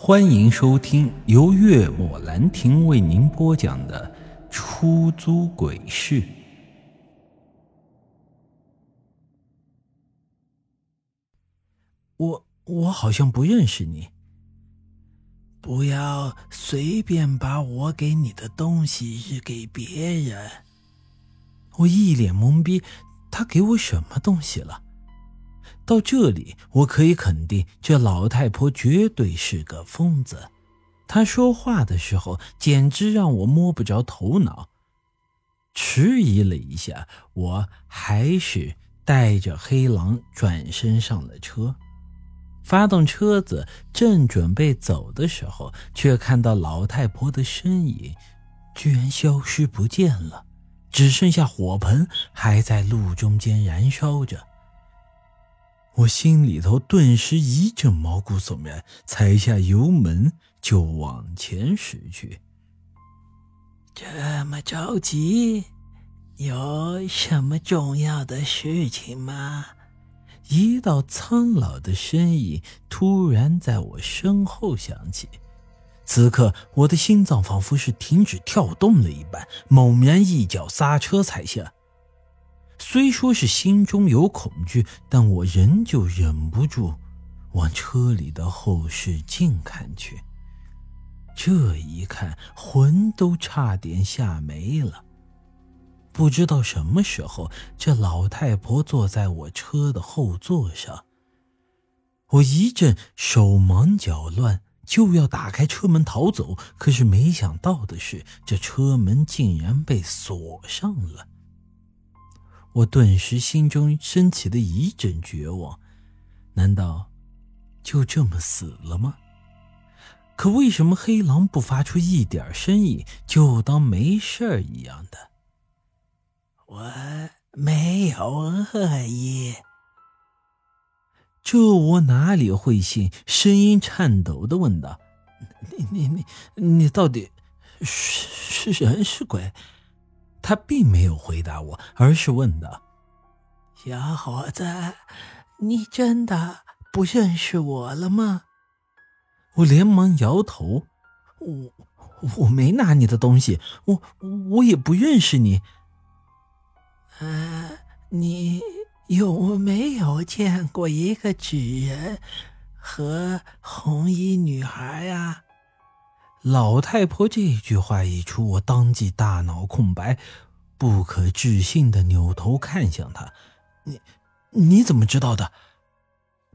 欢迎收听由月末兰亭为您播讲的《出租鬼市》。我我好像不认识你。不要随便把我给你的东西扔给别人。我一脸懵逼，他给我什么东西了？到这里，我可以肯定，这老太婆绝对是个疯子。她说话的时候，简直让我摸不着头脑。迟疑了一下，我还是带着黑狼转身上了车。发动车子，正准备走的时候，却看到老太婆的身影居然消失不见了，只剩下火盆还在路中间燃烧着。我心里头顿时一阵毛骨悚然，踩下油门就往前驶去。这么着急，有什么重要的事情吗？一道苍老的身影突然在我身后响起，此刻我的心脏仿佛是停止跳动了一般，猛然一脚刹车踩下。虽说是心中有恐惧，但我仍旧忍不住往车里的后视镜看去。这一看，魂都差点吓没了。不知道什么时候，这老太婆坐在我车的后座上。我一阵手忙脚乱，就要打开车门逃走，可是没想到的是，这车门竟然被锁上了。我顿时心中升起了一阵绝望，难道就这么死了吗？可为什么黑狼不发出一点声音，就当没事一样的？我没有恶意，这我哪里会信？声音颤抖的问道：“你你你你到底是是人是鬼？”他并没有回答我，而是问道：“小伙子，你真的不认识我了吗？”我连忙摇头：“我我没拿你的东西，我我也不认识你。”“嗯，你有没有见过一个纸人和红衣女孩呀？”老太婆这句话一出，我当即大脑空白，不可置信的扭头看向她：“你你怎么知道的？”“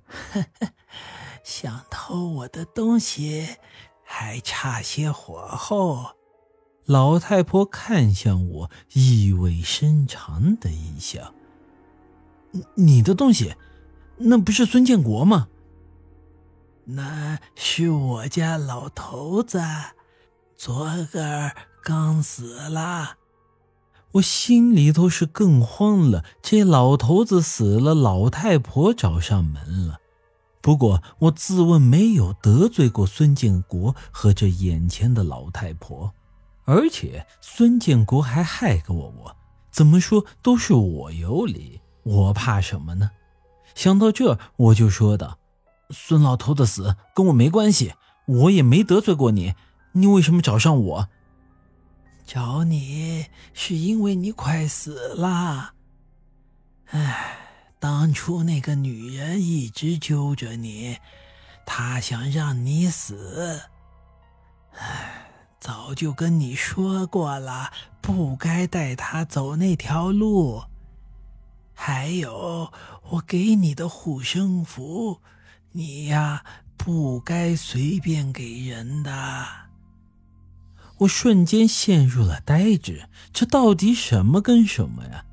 想偷我的东西，还差些火候。”老太婆看向我，意味深长的一笑：“你的东西，那不是孙建国吗？”那是我家老头子，昨个刚死了。我心里头是更慌了。这老头子死了，老太婆找上门了。不过我自问没有得罪过孙建国和这眼前的老太婆，而且孙建国还害过我，我怎么说都是我有理，我怕什么呢？想到这，我就说道。孙老头的死跟我没关系，我也没得罪过你，你为什么找上我？找你是因为你快死了。唉，当初那个女人一直揪着你，她想让你死。唉，早就跟你说过了，不该带她走那条路。还有，我给你的护身符。你呀，不该随便给人的。我瞬间陷入了呆滞，这到底什么跟什么呀？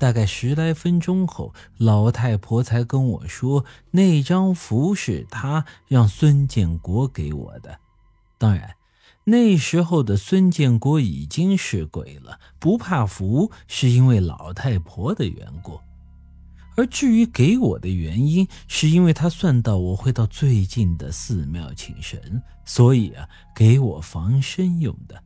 大概十来分钟后，老太婆才跟我说，那张符是她让孙建国给我的。当然，那时候的孙建国已经是鬼了，不怕符，是因为老太婆的缘故。而至于给我的原因，是因为他算到我会到最近的寺庙请神，所以啊，给我防身用的。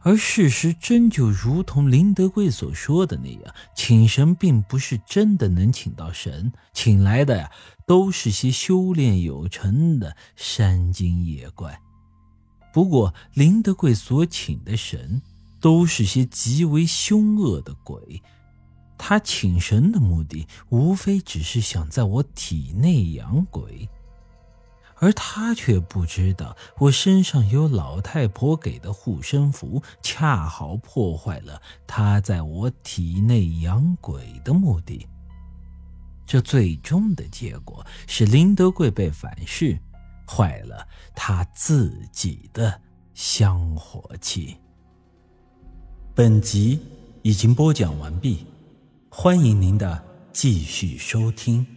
而事实真就如同林德贵所说的那样，请神并不是真的能请到神，请来的呀都是些修炼有成的山精野怪。不过林德贵所请的神，都是些极为凶恶的鬼。他请神的目的，无非只是想在我体内养鬼。而他却不知道，我身上有老太婆给的护身符，恰好破坏了他在我体内养鬼的目的。这最终的结果是林德贵被反噬，坏了他自己的香火气。本集已经播讲完毕，欢迎您的继续收听。